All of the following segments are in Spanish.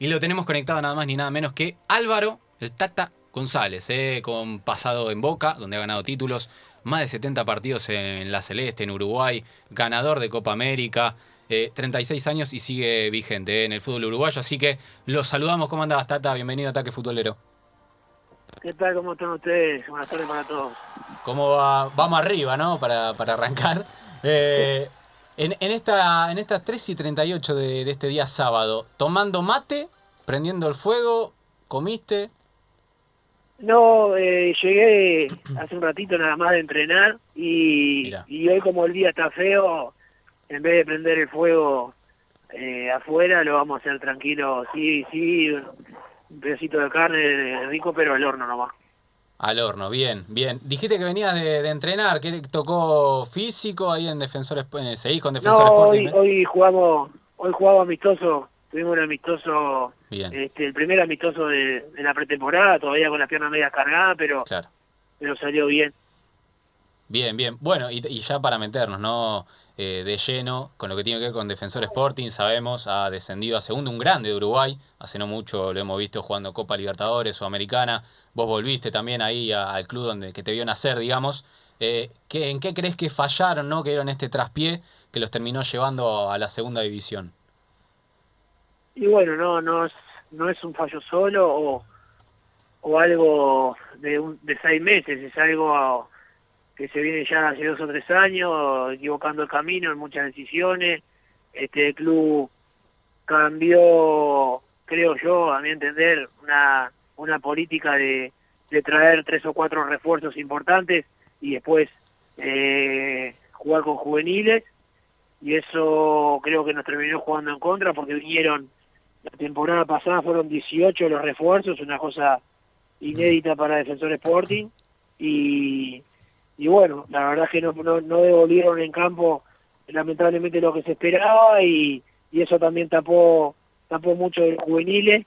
Y lo tenemos conectado nada más ni nada menos que Álvaro, el Tata González, eh, con pasado en Boca, donde ha ganado títulos, más de 70 partidos en la Celeste, en Uruguay, ganador de Copa América, 36 eh, años y sigue vigente eh, en el fútbol uruguayo. Así que los saludamos. ¿Cómo andabas, Tata? Bienvenido a Ataque Futbolero. ¿Qué tal? ¿Cómo están ustedes? Buenas tardes para todos. ¿Cómo va? Vamos arriba, ¿no? Para, para arrancar. Eh, en, en, esta, en estas 3 y 38 de, de este día sábado, ¿tomando mate? ¿Prendiendo el fuego? ¿Comiste? No, eh, llegué hace un ratito nada más de entrenar y, y, hoy como el día está feo, en vez de prender el fuego eh, afuera, lo vamos a hacer tranquilo, sí, sí, un pedacito de carne rico, pero al horno nomás. Al horno, bien, bien. Dijiste que venías de, entrenar, ¿qué tocó físico ahí en Defensores? Eh, ¿Seguís con Defensores no, Hoy, hoy jugamos, hoy jugamos amistoso tuvimos un amistoso, este, el primer amistoso de, la pretemporada, todavía con la pierna media cargada, pero, pero salió bien. Bien, bien. Bueno, y, ya para meternos, ¿no? Eh, de lleno con lo que tiene que ver con Defensor Sporting, sabemos, ha descendido a segundo un grande de Uruguay, hace no mucho lo hemos visto jugando Copa Libertadores o Americana, vos volviste también ahí al club donde que te vio nacer, digamos. Eh, ¿qué, ¿En qué crees que fallaron, no? Que dieron este traspié que los terminó llevando a la segunda división. Y bueno, no, no, es, no es un fallo solo o, o algo de, un, de seis meses, es algo que se viene ya hace dos o tres años, equivocando el camino en muchas decisiones. Este club cambió, creo yo, a mi entender, una, una política de, de traer tres o cuatro refuerzos importantes y después eh, jugar con juveniles y eso creo que nos terminó jugando en contra porque vinieron la temporada pasada fueron 18 los refuerzos, una cosa inédita para Defensor Sporting. Y, y bueno, la verdad es que no, no, no devolvieron en campo lamentablemente lo que se esperaba y, y eso también tapó tapó mucho de los juveniles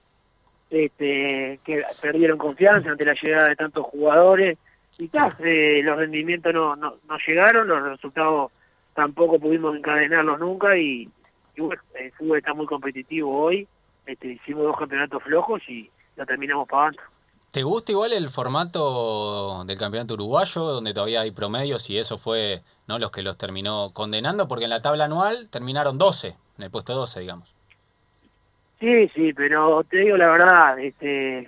este, que perdieron confianza ante la llegada de tantos jugadores y tal, eh, los rendimientos no, no, no llegaron, los resultados tampoco pudimos encadenarlos nunca y, bueno, el fútbol está muy competitivo hoy este, hicimos dos campeonatos flojos y la terminamos pagando. ¿Te gusta igual el formato del campeonato uruguayo, donde todavía hay promedios y eso fue no los que los terminó condenando? Porque en la tabla anual terminaron 12, en el puesto 12, digamos. Sí, sí, pero te digo la verdad, este,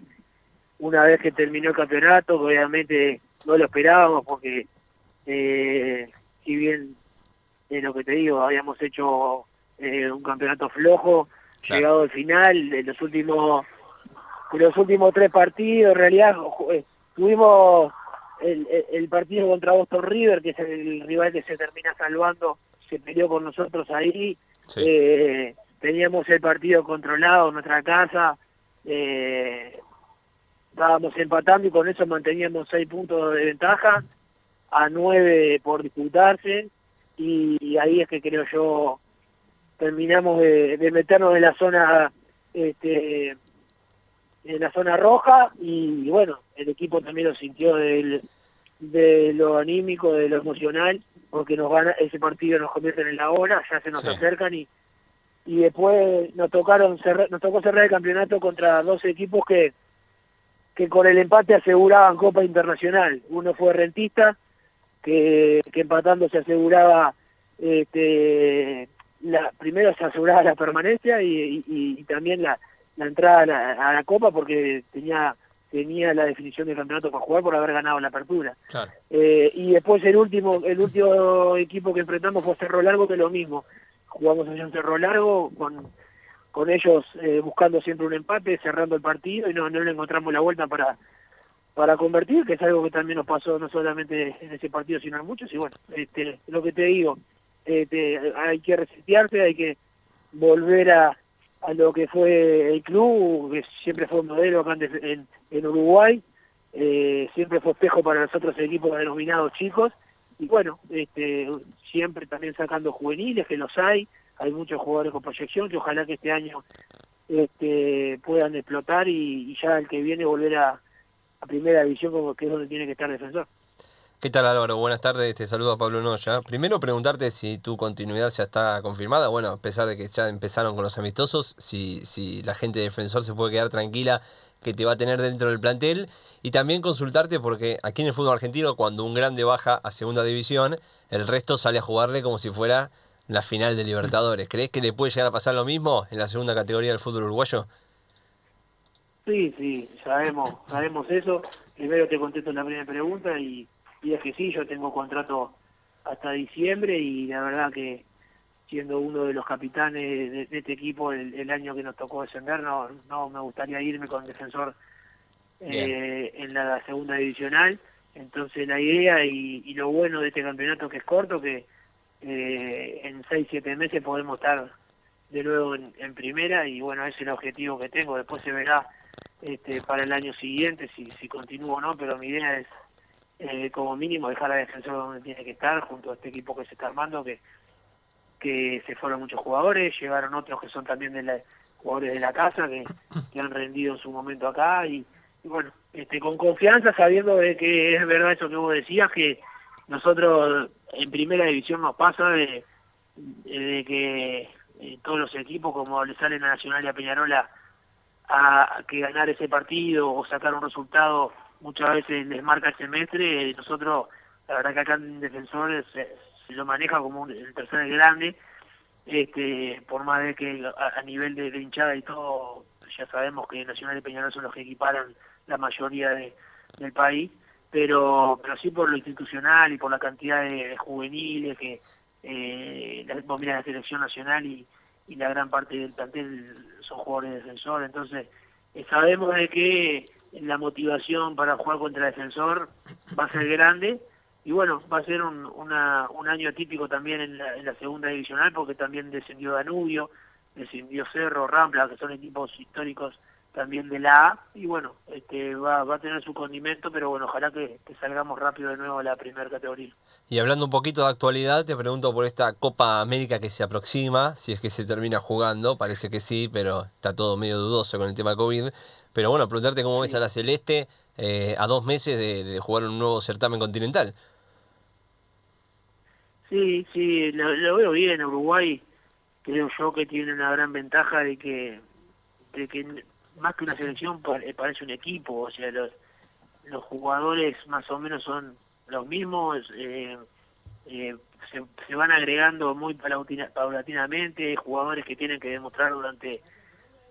una vez que terminó el campeonato, obviamente no lo esperábamos porque eh, si bien es lo que te digo, habíamos hecho eh, un campeonato flojo, llegado al final, de los últimos los últimos tres partidos, en realidad eh, tuvimos el, el, partido contra Boston River, que es el rival que se termina salvando, se peleó con nosotros ahí, eh, teníamos el partido controlado en nuestra casa, eh, estábamos empatando y con eso manteníamos seis puntos de ventaja, a nueve por disputarse, y ahí es que creo yo terminamos de, meternos en la zona este en la zona roja y bueno el equipo también lo sintió del, de lo anímico de lo emocional porque nos gana ese partido nos convierten en la hora ya se nos acercan y y después nos tocaron cerrar, nos tocó cerrar el campeonato contra dos equipos que que con el empate aseguraban Copa Internacional. Uno fue Rentista que, que empatando se aseguraba este la, primero se aseguraba la permanencia y, y, también la, la entrada a la, Copa porque tenía tenía la definición del campeonato para jugar por haber ganado la apertura. Eh, y después el último el último equipo que enfrentamos fue Cerro Largo, que lo mismo. Jugamos allá en Cerro Largo con, con ellos eh, buscando siempre un empate, cerrando el partido y no, no le encontramos la vuelta para para convertir, que es algo que también nos pasó no solamente en ese partido, sino en muchos. Y bueno, este, lo que te digo, este, hay que resetearse, hay que volver a, a lo que fue el club, que siempre fue un modelo acá en, en Uruguay, eh, siempre fue espejo para los otros equipos denominados chicos, y bueno, este, siempre también sacando juveniles, que los hay, hay muchos jugadores con proyección, que ojalá que este año este, puedan explotar y, ya el que viene volver a, a primera división como que es donde tiene que estar defensor. ¿Qué tal Álvaro? Buenas tardes, te saludo a Pablo Noya. Primero preguntarte si tu continuidad ya está confirmada, bueno, a pesar de que ya empezaron con los amistosos, si, si la gente defensor se puede quedar tranquila que te va a tener dentro del plantel y también consultarte porque aquí en el fútbol argentino cuando un grande baja a segunda división, el resto sale a jugarle como si fuera la final de Libertadores. ¿Crees que le puede llegar a pasar lo mismo en la segunda categoría del fútbol uruguayo? Sí, sí, sabemos, sabemos eso. Primero te contesto la primera pregunta y es que sí, yo tengo contrato hasta diciembre y la verdad que siendo uno de los capitanes de, este equipo el, año que nos tocó descender, no, no me gustaría irme con defensor eh, en la segunda divisional. Entonces la idea y, lo bueno de este campeonato que es corto, que eh, en 6-7 meses podemos estar de nuevo en, primera y bueno, ese es el objetivo que tengo. Después se verá este, para el año siguiente si, si continúo o no, pero mi idea es eh, como mínimo dejar a defensor donde tiene que estar, junto a este equipo que se está armando, que, que se fueron muchos jugadores, llegaron otros que son también de la, jugadores de la casa, que, han rendido en su momento acá, y, bueno, este, con confianza, sabiendo de que es verdad eso que vos decías, que nosotros en primera división nos pasa de, de que eh, todos los equipos, como le salen a Nacional y a Peñarola, a que ganar ese partido o sacar un resultado muchas veces les marca el semestre, nosotros, la verdad que acá en Defensores se, lo maneja como un, el tercer grande, este, por más de que a, nivel de, hinchada y todo, ya sabemos que Nacional y Peñarol son los que equiparan la mayoría de, del país, pero, pero sí por lo institucional y por la cantidad de, juveniles que eh, la, la selección nacional y, y la gran parte del plantel son jugadores de defensor, entonces eh, sabemos de que la motivación para jugar contra defensor va a ser grande y bueno, va a ser un, una, un año atípico también en la, en la segunda divisional porque también descendió Danubio, descendió Cerro, Rampla, que son equipos históricos también de la A y bueno, este va, va a tener su condimento, pero bueno, ojalá que, que salgamos rápido de nuevo a la primera categoría. Y hablando un poquito de actualidad, te pregunto por esta Copa América que se aproxima, si es que se termina jugando, parece que sí, pero está todo medio dudoso con el tema COVID. Pero bueno, preguntarte cómo ves a la Celeste eh, a dos meses de, jugar un nuevo certamen continental. Sí, sí, lo, veo bien. Uruguay creo yo que tiene una gran ventaja de que, de que más que una selección eh, parece un equipo. O sea, los, los jugadores más o menos son los mismos. Eh, se, se, van agregando muy paulatinamente, jugadores que tienen que demostrar durante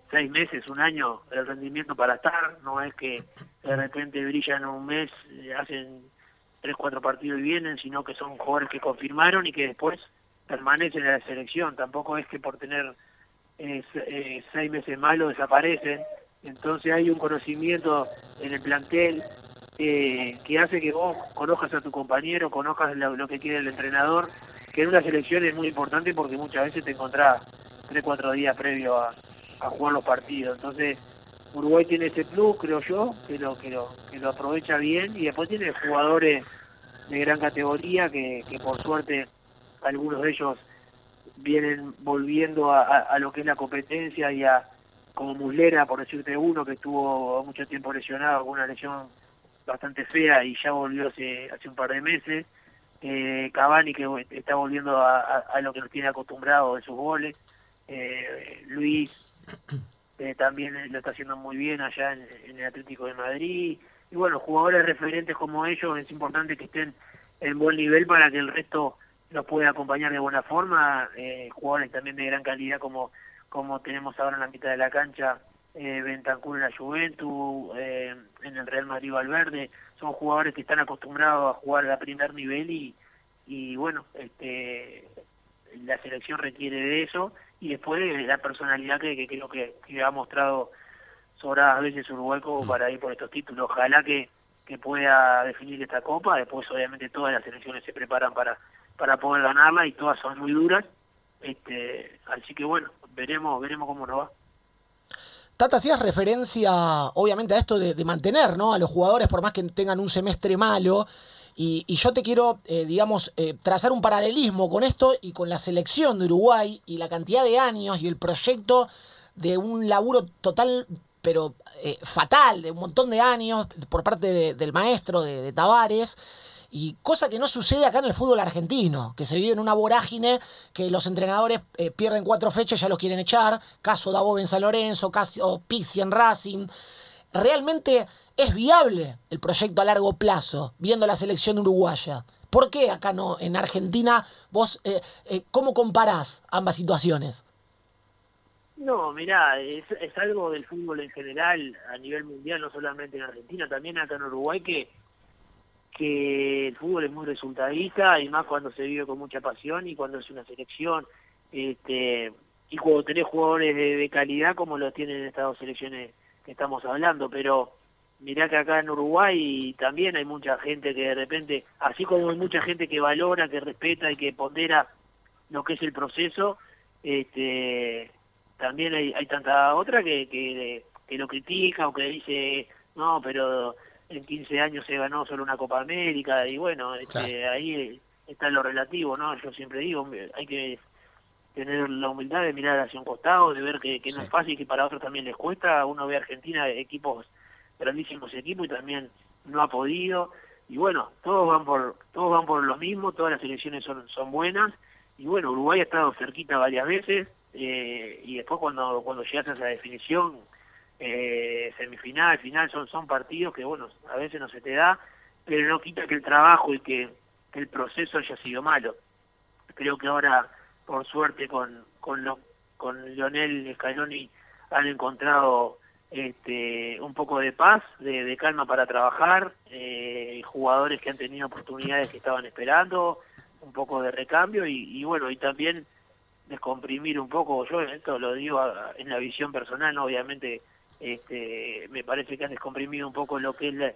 seis meses, un año el rendimiento para estar, no es que de repente brillan un mes, eh, hacen tres, cuatro partidos y vienen, sino que son jugadores que confirmaron y que después permanecen en la selección, tampoco es que por tener eh, eh, seis meses malos desaparecen, entonces hay un conocimiento en el plantel que hace que vos conozcas a tu compañero, conozcas lo, lo, que quiere el entrenador, que en una selección es muy importante porque muchas veces te encontrás tres, cuatro días previo a, a jugar los partidos. Entonces, Uruguay tiene ese plus, creo yo, que lo, que lo, que lo aprovecha bien y después tiene jugadores de gran categoría que, por suerte algunos de ellos vienen volviendo a, lo que es la competencia y a como Muslera, por decirte uno, que estuvo mucho tiempo lesionado con una lesión bastante fea y ya volvió hace, un par de meses. Eh, Cavani, que está volviendo a, a, lo que nos tiene acostumbrado de sus goles. Eh, Luis, eh, también lo está haciendo muy bien allá en, el Atlético de Madrid. Y bueno, jugadores referentes como ellos es importante que estén en buen nivel para que el resto los pueda acompañar de buena forma. Eh, jugadores también de gran calidad como, como tenemos ahora en la mitad de la cancha, eh, Bentancur en la Juventus, eh, en el Real Madrid Valverde. Son jugadores que están acostumbrados a jugar a primer nivel y, y bueno, este la selección requiere de eso y después la personalidad que, creo que, ha mostrado sobradas veces Uruguay como mm. para ir por estos títulos. Ojalá que, que pueda definir esta copa, después obviamente todas las selecciones se preparan para, para poder ganarla y todas son muy duras. Este, así que bueno, veremos, veremos cómo nos va. Tata, hacías referencia obviamente a esto de, de mantener ¿no? a los jugadores por más que tengan un semestre malo. Y, yo te quiero, eh, digamos, eh, trazar un paralelismo con esto y con la selección de Uruguay y la cantidad de años y el proyecto de un laburo total, pero eh, fatal, de un montón de años por parte del maestro, de, Tavares. Y cosa que no sucede acá en el fútbol argentino, que se vive en una vorágine que los entrenadores eh, pierden cuatro fechas y ya los quieren echar. Caso Davo en San Lorenzo, caso Pizzi en Racing. Realmente es viable el proyecto a largo plazo, viendo la selección uruguaya. ¿Por qué acá no, en Argentina, vos, eh, eh, cómo comparás ambas situaciones? No, mirá, es, es algo del fútbol en general, a nivel mundial, no solamente en Argentina, también acá en Uruguay, que, que el fútbol es muy resultadista, y más cuando se vive con mucha pasión y cuando es una selección, este y cuando tenés jugadores de, de calidad como lo tienen estas dos selecciones que estamos hablando, pero mirá que acá en Uruguay también hay mucha gente que de repente, así como hay mucha gente que valora, que respeta y que pondera lo que es el proceso, este también hay, hay tanta otra que, que, que lo critica o que dice, no, pero en 15 años se ganó solo una Copa América y bueno, este, ahí está lo relativo, ¿no? Yo siempre digo, hay que tener la humildad de mirar hacia un costado, de ver que, que no es fácil, que para otros también les cuesta. Uno ve a Argentina, equipos, grandísimos equipos y también no ha podido. Y bueno, todos van por todos van por lo mismo, todas las elecciones son, son buenas. Y bueno, Uruguay ha estado cerquita varias veces, eh, y después cuando cuando llegas a esa definición eh, semifinal, final son son partidos que bueno a veces no se te da pero no quita que el trabajo y que, que el proceso haya sido malo creo que ahora por suerte con con lo, con Lionel Scaloni han encontrado este, un poco de paz, de, calma para trabajar, eh, jugadores que han tenido oportunidades que estaban esperando, un poco de recambio y, y bueno, y también descomprimir un poco, yo esto lo digo en la visión personal, ¿no? obviamente este, me parece que han descomprimido un poco lo que es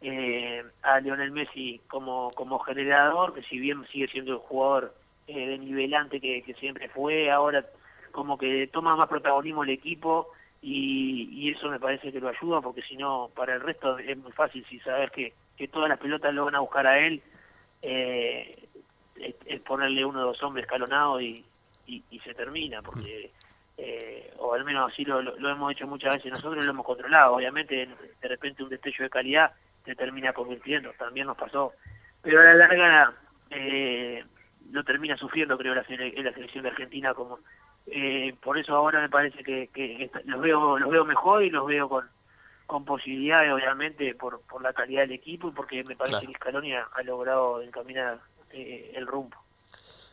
eh, a Lionel Messi como, como generador, que si bien sigue siendo el jugador eh, de nivelante que, que siempre fue, ahora como que toma más protagonismo el equipo y, y eso me parece que lo ayuda porque si no para el resto es muy fácil si sabes que, que todas las pelotas lo van a buscar a él eh, es, ponerle uno o dos hombres escalonados y, y, se termina porque eh, o al menos así lo, lo, lo hemos hecho muchas veces nosotros lo hemos controlado. Obviamente de repente un destello de calidad te termina convirtiendo también nos pasó. Pero a la larga eh, lo termina sufriendo creo la, en la selección de Argentina como eh, por eso ahora me parece que, que los veo los veo mejor y los veo con con posibilidades obviamente por por la calidad del equipo y porque me parece Claro. que Scaloni ha, ha logrado encaminar eh, el rumbo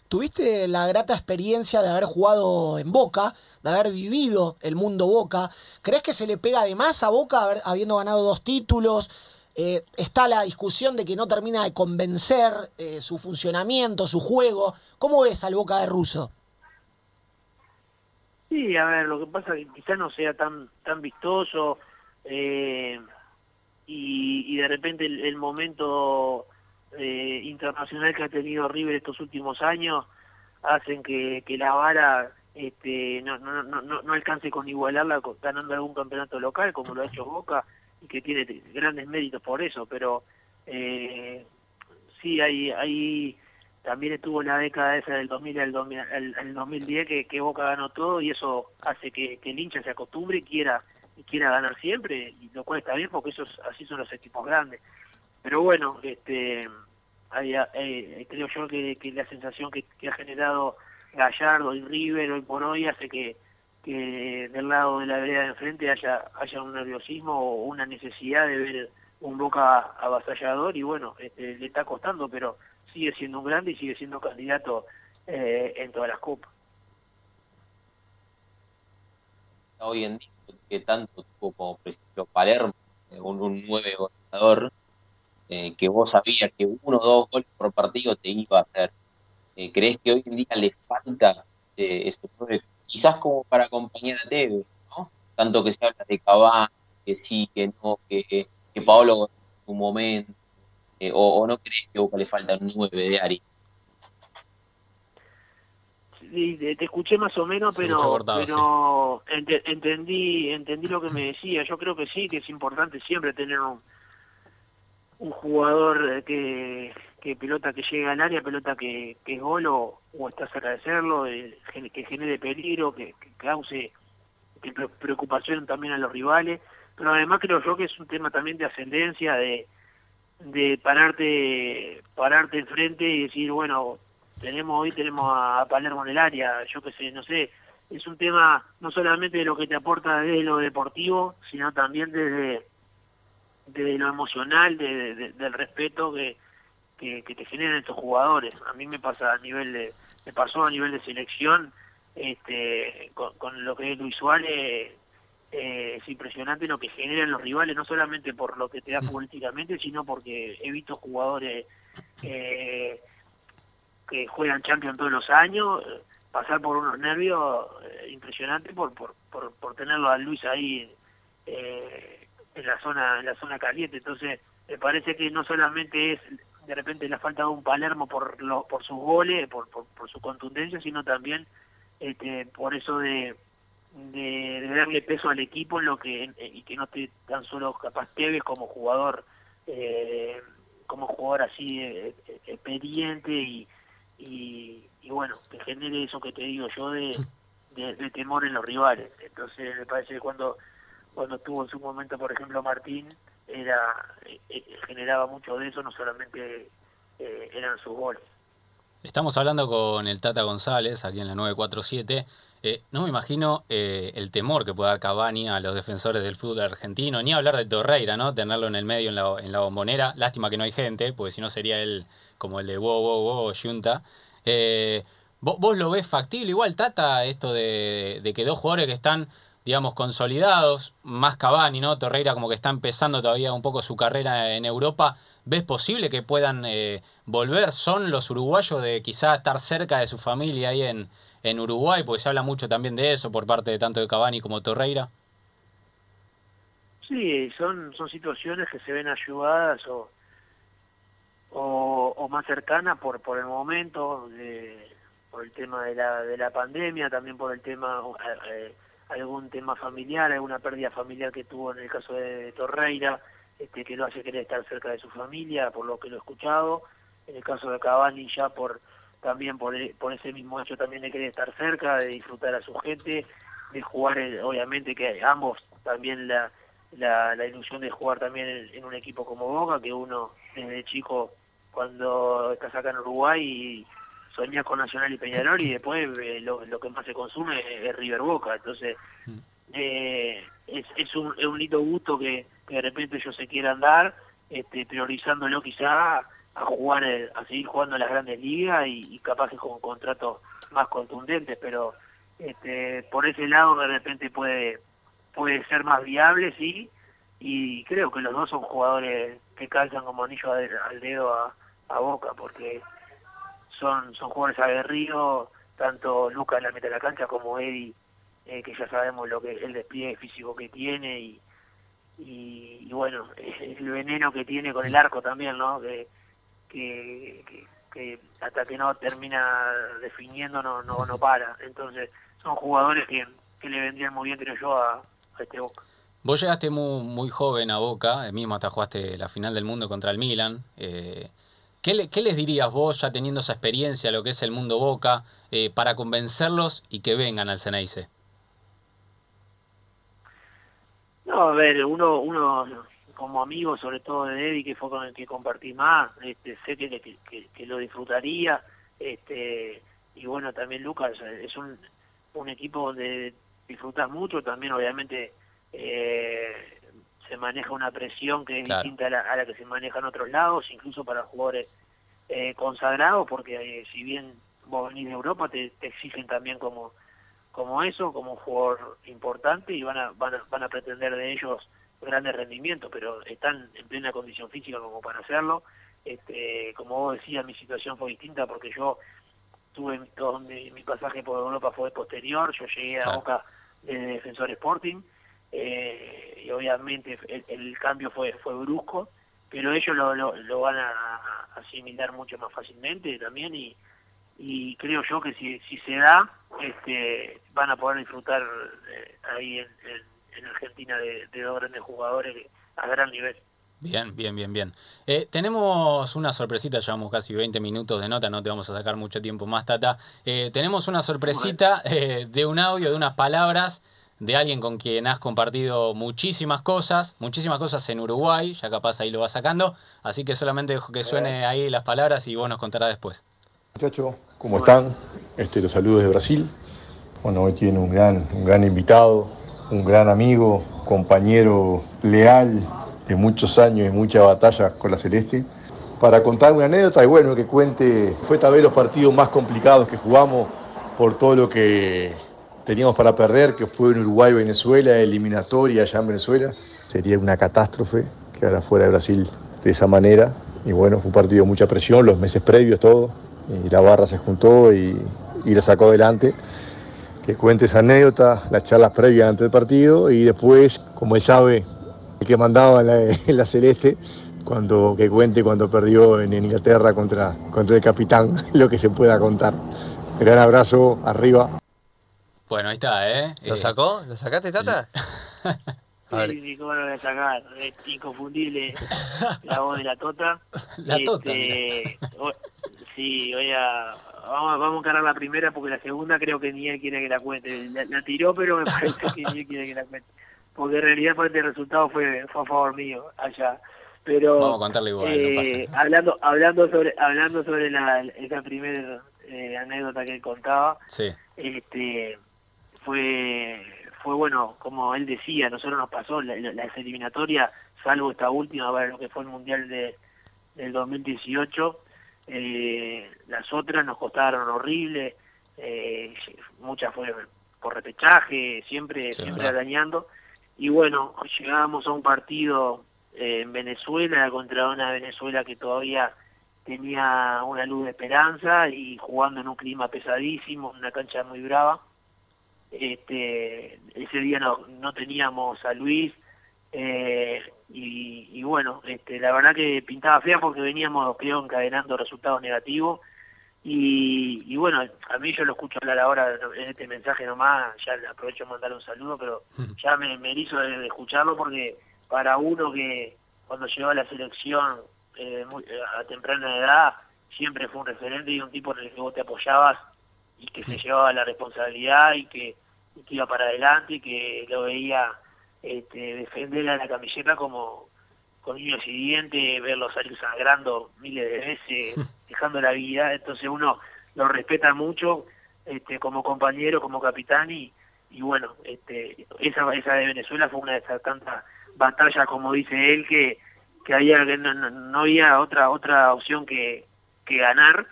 Tuviste la grata experiencia de haber jugado en Boca, de haber vivido el mundo Boca. ¿Crees que se le pega de más a Boca haber- habiendo ganado dos títulos? Eh, está la discusión de que no termina de convencer eh, su funcionamiento, su juego. ¿Cómo ves al Boca de Russo? Sí, a ver, lo que pasa es que quizás no sea tan tan vistoso eh, y, de repente el, momento eh, internacional que ha tenido River estos últimos años hacen que, que la vara este, no, no, no, no, alcance con igualarla ganando algún campeonato local como lo ha hecho Boca y que tiene grandes méritos por eso, pero eh, sí hay hay también estuvo la década esa del 2000 al, 2000 al- al 2010 que, que Boca ganó todo y eso hace que, que el hincha se acostumbre y quiera y quiera ganar siempre y lo cual está bien porque esos así son los equipos grandes. Pero bueno este hay, eh, creo yo que, que la sensación que, que ha generado Gallardo y River hoy por hoy hace que que del lado de la vereda de enfrente haya haya un nerviosismo o una necesidad de ver un Boca avasallador y bueno este, le está costando pero sigue siendo un grande y sigue siendo candidato eh, en todas las copas hoy en día que tanto tuvo como por ejemplo Palermo, eh, un, un 9 goleador, eh, que vos sabías que uno o dos goles por partido te iba a hacer. Eh, ¿Crees que hoy en día le falta ese, ese 9? Quizás como para acompañar a Tevez, ¿no? Tanto que se habla de Cavani, que sí, que no, que, que, que Paolo en un momento, eh, o, o no crees que a Boca le falta un 9 de Ari? Sí, te, te escuché más o menos, Se pero cortado, pero ente- entendí entendí lo que me decía. Yo creo que sí, que es importante siempre tener un, un jugador eh, que, que pelota que llega al área, pelota que, que es gol o, o está cerca de serlo, que genere peligro, que, cause que pre- preocupación también a los rivales. Pero además creo yo que es un tema también de ascendencia, de, de pararte pararte enfrente y decir bueno tenemos hoy tenemos a Palermo en el área yo qué sé no sé es un tema no solamente de lo que te aporta desde lo deportivo sino también desde desde lo emocional de, del respeto que, que, te generan estos jugadores a mí me pasa a nivel de me pasó a nivel de selección este con, lo que es Luis Suárez eh, es impresionante lo que generan los rivales, no solamente por lo que te da políticamente, mm. sino porque he visto jugadores eh, que juegan Champions todos los años eh, pasar por unos nervios impresionantes por, por, por, tenerlo a Luis ahí en la zona en la zona caliente. Entonces, me parece que no solamente es de repente la falta de un Palermo por, lo, por sus goles, por, por, por su contundencia, sino también este, por eso de de, darle peso al equipo en lo que y que no esté tan solo capaz Tevez como jugador eh, como jugador así eh, expediente y, y, bueno que genere eso que te digo yo de, de, temor en los rivales. Entonces me parece que cuando cuando estuvo en su momento por ejemplo Martín era eh, generaba mucho de eso no solamente eran sus goles Estamos hablando con el Tata González aquí en la 947 eh, no me imagino eh, el temor que puede dar Cavani a los defensores del fútbol argentino, ni hablar de Torreira, ¿no? Tenerlo en el medio, en la, en la bombonera. Lástima que no hay gente, porque si no sería él como el de wow, wow, wow, Junta. Eh, ¿vos, lo ves factible igual, Tata, esto de, de, que dos jugadores que están, digamos, consolidados, más Cavani, ¿no? Torreira como que está empezando todavía un poco su carrera en Europa. ¿Ves posible que puedan volver? ¿Son los uruguayos de quizás estar cerca de su familia ahí en, en Uruguay, porque se habla mucho también de eso por parte de tanto de Cavani como Torreira. Sí, son, son situaciones que se ven ayudadas o, o, más cercanas por, por el momento, de, por el tema de la, de la pandemia, también por el tema, eh, algún tema familiar, alguna pérdida familiar que tuvo en el caso de Torreira, este, que lo hace querer estar cerca de su familia, por lo que lo he escuchado. En el caso de Cavani ya por también por, e, por ese mismo hecho también de querer estar cerca, de disfrutar a su gente, de jugar, obviamente que ambos también la, la, ilusión de jugar también en, un equipo como Boca, que uno desde chico cuando estás acá en Uruguay y soñas con Nacional y Peñarol y después eh, lo, lo, que más se consume es, River Boca, entonces mm. eh, es, es, un, es un lindo gusto que, que de repente ellos se quieran dar, este, priorizándolo quizá a jugar, a seguir jugando en las grandes ligas y, capaz que con contratos más contundentes, pero este, por ese lado de repente puede puede ser más viable, sí, y creo que los dos son jugadores que calzan como anillo al dedo a, Boca, porque son son jugadores aguerridos, tanto Lucas en la meta de la cancha como Eddie, eh, que ya sabemos lo que el despliegue físico que tiene y, y, bueno, el veneno que tiene con el arco también, ¿no? Que, que, que, hasta que no termina definiendo no, no, no para. Entonces son jugadores que, que le vendrían muy bien, creo yo, a, este Boca. Vos llegaste muy, muy joven a Boca, mismo hasta jugaste la final del mundo contra el Milan. Eh, ¿qué, le, ¿Qué les dirías vos, ya teniendo esa experiencia, lo que es el mundo Boca, eh, para convencerlos y que vengan al Ceneice? No, a ver, uno, uno como amigo, sobre todo de Eddie, que fue con el que compartí más, este, sé que, que, lo disfrutaría, este, y bueno, también Lucas, es un, un equipo donde disfrutas mucho, también obviamente eh, se maneja una presión que es distinta a la, que se maneja en otros lados, incluso para jugadores eh, consagrados, porque eh, si bien vos venís de Europa, te, te exigen también como como eso, como un jugador importante y van a, van a, van a pretender de ellos grandes rendimientos, pero están en plena condición física como para hacerlo. Este, como vos decías, mi situación fue distinta porque yo tuve todo mi, pasaje por Europa fue posterior, yo llegué a Boca de Defensor Sporting eh, obviamente el, cambio fue fue brusco, pero ellos lo, lo, van a, asimilar mucho más fácilmente también y, y creo yo que si, si se da, este, van a poder disfrutar eh, ahí en en Argentina de, de dos grandes jugadores a gran nivel. Bien, bien, bien, bien. Eh, tenemos una sorpresita, llevamos casi 20 minutos de nota, no te vamos a sacar mucho tiempo más, Tata. Eh, tenemos una sorpresita eh, de un audio, de unas palabras de alguien con quien has compartido muchísimas cosas, muchísimas cosas en Uruguay, ya capaz ahí lo vas sacando, así que solamente dejo que suene ahí las palabras y vos nos contarás después. Muchachos, ¿cómo están? Este, los saludos de Brasil. Bueno, hoy tiene un gran, un gran invitado, un gran amigo, compañero leal de muchos años y muchas batallas con la Celeste, para contar una anécdota y bueno, que cuente, fue tal vez los partidos más complicados que jugamos por todo lo que teníamos para perder, que fue en Uruguay-Venezuela, eliminatoria allá en Venezuela. Sería una catástrofe quedar fuera de Brasil de esa manera. Y bueno, fue un partido de mucha presión, los meses previos, todo. Y la barra se juntó y, y la sacó adelante que cuente esa anécdota, las charlas previas antes del partido y después, como él sabe, el que mandaba la Celeste, cuando, que cuente cuando perdió en Inglaterra contra, contra el capitán, lo que se pueda contar. Gran abrazo, arriba. Bueno, ahí está, ¿eh? ¿Lo Eh, sacó? ¿Lo sacaste, Tata? Sí, sí, cómo lo voy a sacar. Es inconfundible la voz de la Tota. La Tota, Este, o- sí, voy a... Vamos, vamos a encarar la primera porque la segunda creo que ni él quiere que la cuente. La, la tiró, pero me parece que ni él quiere que la cuente. Porque en realidad parte el resultado fue, fue a favor mío allá. Pero Vamos a contarle igual, eh, hablando hablando sobre hablando sobre la, esa primera eh, anécdota que él contaba, Sí, este fue fue bueno como él decía nosotros nos pasó la- la- las eliminatorias salvo esta última para lo que fue el mundial de del 2018 eh, las otras nos costaron horrible eh, muchas fueron por repechaje siempre Sí, siempre verdad. arañando y bueno llegábamos a un partido eh, en Venezuela contra una Venezuela que todavía tenía una luz de esperanza y jugando en un clima pesadísimo, una cancha muy brava. Este, ese día no, no teníamos a Luis eh, y, y bueno, este, la verdad que pintaba fea porque veníamos creo encadenando resultados negativos y, y bueno, a mí yo lo escucho hablar ahora en este mensaje nomás, ya le aprovecho de mandar un saludo, pero ya me, me hizo de, de escucharlo porque para uno que cuando llegó a la selección eh, muy- a temprana edad siempre fue un referente y un tipo en el que vos te apoyabas y que se llevaba la responsabilidad y que, y que iba para adelante y que lo veía este, defender a la camiseta como con niños y dientes, verlo salir sangrando miles de veces, dejando la vida, entonces uno lo respeta mucho este, como compañero, como capitán y, y bueno, este, esa, esa de Venezuela fue una de esas tantas batallas, como dice él, que, que había que no, no- no había otra otra opción que, que ganar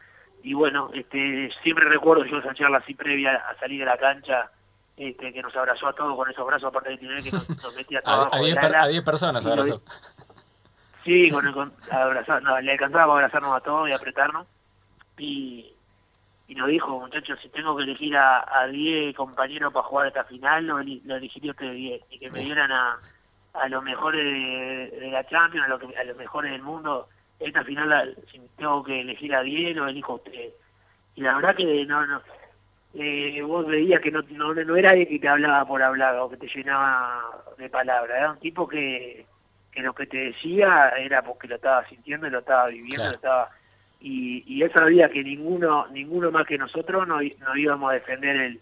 y bueno, este, siempre recuerdo yo esa charla así previa a salir de la cancha, este, que nos abrazó a todos con esos brazos aparte de tener que nos, nos metía a a del 10 per- ala. a 10 personas abrazó. Sí, con el, con, abrazar, no, le alcanzaba para abrazarnos a todos y apretarnos. Y, y nos dijo, muchachos, si tengo que elegir a, a 10 compañeros para jugar esta final, lo, lo elegiría usted 10. Y que me dieran a, a los mejores de, de la Champions, a, lo que- a los mejores del mundo. Esta final, la- si tengo que elegir a 10, lo elijo a usted. Y la verdad que no, no, eh, vos veías que no, no, no era alguien que te hablaba por hablar o que te llenaba de palabras, era un tipo que, que lo que te decía era porque lo estaba sintiendo y lo estaba viviendo, Claro. lo estaba y, y él sabía que ninguno ninguno más que nosotros no, no íbamos a defender el,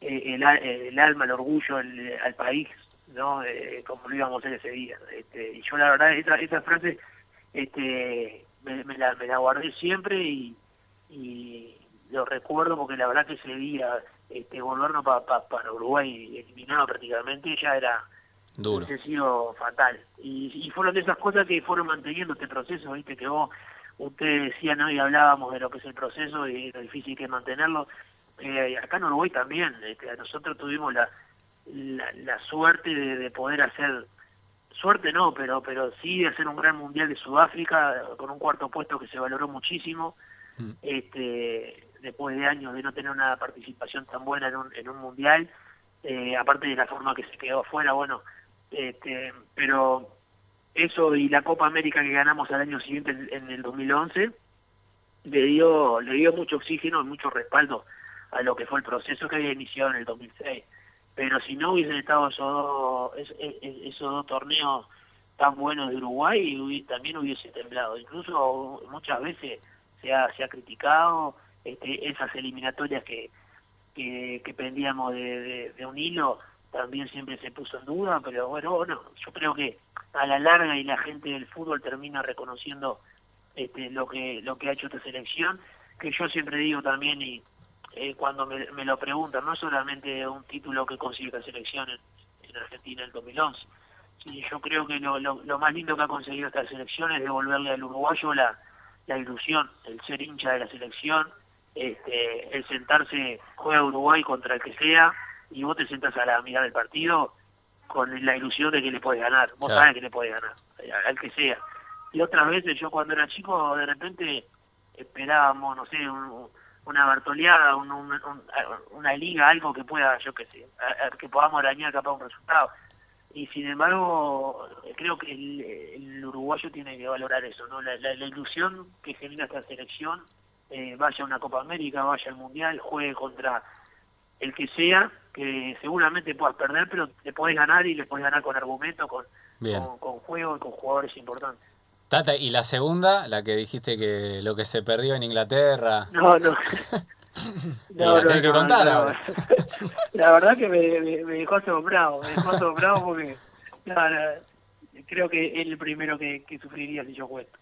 el, el, el alma, el orgullo el- al país, no Eh, como lo íbamos a hacer ese día. Este, y yo la verdad esa, esa frase este, me, me la, me la guardé siempre y, y lo recuerdo porque la verdad que ese día este, volvernos pa- pa- para Uruguay eliminado prácticamente ya era Duro. hubiese sido fatal. Y, y fueron de esas cosas que fueron manteniendo este proceso, viste, que vos, usted decía, ¿no? Y hablábamos de lo que es el proceso y lo difícil que es mantenerlo. Eh, acá en Uruguay también, este, nosotros tuvimos la, la, la suerte de, de poder hacer, suerte no, pero pero sí de hacer un gran mundial de Sudáfrica con un cuarto puesto que se valoró muchísimo. Mm. Este, después de años de no tener una participación tan buena en un, en un mundial, eh, aparte de la forma que se quedó afuera, bueno, este, pero eso y la Copa América que ganamos al año siguiente en, en el 2011 le dio le dio mucho oxígeno y mucho respaldo a lo que fue el proceso que había iniciado en el 2006 pero si no hubiesen estado esos dos es- es- es- esos dos torneos tan buenos de Uruguay también hubiese temblado. Incluso muchas veces se ha, se ha criticado este, esas eliminatorias que que, pendíamos de, de- de un hilo también siempre se puso en duda, pero bueno, bueno, yo creo que a la larga y la gente del fútbol termina reconociendo este, lo que lo que ha hecho esta selección, que yo siempre digo también y eh, cuando me, me, lo preguntan, no solamente un título que consigue esta selección en, en Argentina en el 2011, sí, yo creo que lo, lo, lo, más lindo que ha conseguido esta selección es devolverle al uruguayo la, la ilusión, el ser hincha de la selección, este, el sentarse, juega Uruguay contra el que sea, y vos te sentás a la mitad del partido con la ilusión de que le puedes ganar, vos claro. sabes que le puedes ganar, al que sea. Y otras veces yo cuando era chico de repente esperábamos, no sé, un, una bartoleada, un, un, un, una liga, algo que pueda, yo qué sé, que podamos arañar capaz un resultado. Y sin embargo, creo que el, el uruguayo tiene que valorar eso, ¿no? La, la, la ilusión que genera esta selección, eh, vaya a una Copa América, vaya al Mundial, juegue contra el que sea, que seguramente puedas perder, pero le podés ganar y le podés ganar con argumento, con, con, con juego y con jugadores importantes. Tata, ¿y la segunda? La que dijiste que lo que se perdió en Inglaterra. No, no. no, la tenés que contar no, ahora. La verdad que me, me, me, dejó asombrado, me dejó asombrado porque no, creo que es el primero que, que sufriría si yo cuento.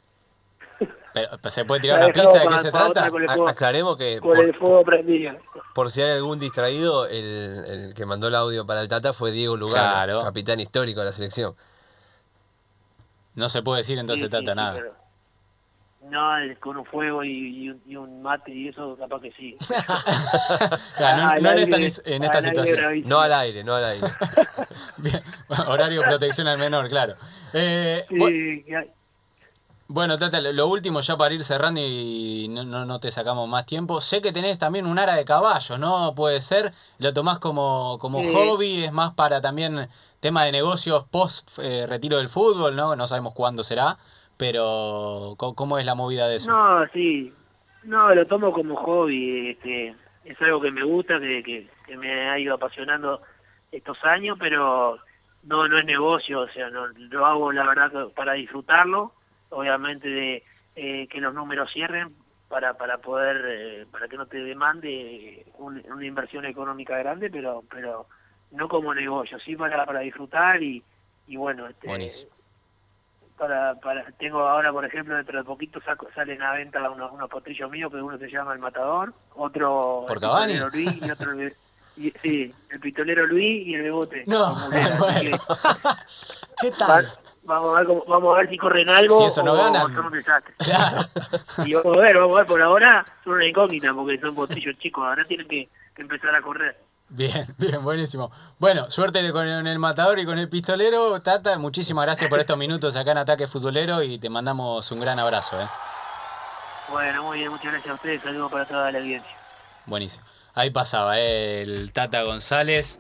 Pero, ¿Se puede tirar una pista de qué se trata? Fuego, Aclaremos que con por, el fuego prendido. por si hay algún distraído, el, el, que mandó el audio para el Tata fue Diego Lugano, Claro. capitán histórico de la selección. No se puede decir entonces Sí, Tata sí, sí, nada. pero- No, el- con un fuego y, y un, y un mate y eso capaz que sí. Claro, no, no en esta, en situación. No al aire, no al aire. Bien. Horario protección al menor, claro. Eh, Sí, que hay- Bueno, Tata, lo- último ya para ir cerrando y no, no, no te sacamos más tiempo. Sé que tenés también un ara de caballo, ¿no? Puede ser, lo tomás como, como hobby, es más para también tema de negocios post eh, retiro del fútbol, ¿no? No sabemos cuándo será, pero ¿cómo, cómo es la movida de eso? No, sí. No, lo tomo como hobby. Este, es algo que me gusta, que, que, que me ha ido apasionando estos años, pero no no es negocio. O sea, no, lo hago la verdad para disfrutarlo. Obviamente de eh, que los números cierren para para poder eh, para que no te demande un- una inversión económica grande, pero pero no como negocio, sí para para disfrutar y y bueno, este, Buenísimo. para, para tengo ahora por ejemplo dentro de poquito saco, salen a venta unos, unos potrillos míos que uno se llama el matador otro ¿Por Cavani? Luis y otro sí el pistolero Luis y el bebote No, Como que- bueno. ¿Qué tal? Va- vamos a ver cómo- vamos a ver si corren algo Si eso no o ganan. son un desastre Claro. y vamos a ver vamos a ver por ahora son una incógnita porque son potrillos chicos ahora tienen que, que empezar a correr Bien, bien, buenísimo. Bueno, suerte con el matador y con el pistolero, Tata. Muchísimas gracias por estos minutos acá en Ataque Futbolero y te mandamos un gran abrazo. ¿eh? bueno muy bien muchas gracias a ustedes saludos para toda la audiencia Buenísimo. Ahí pasaba ¿eh? el Tata González.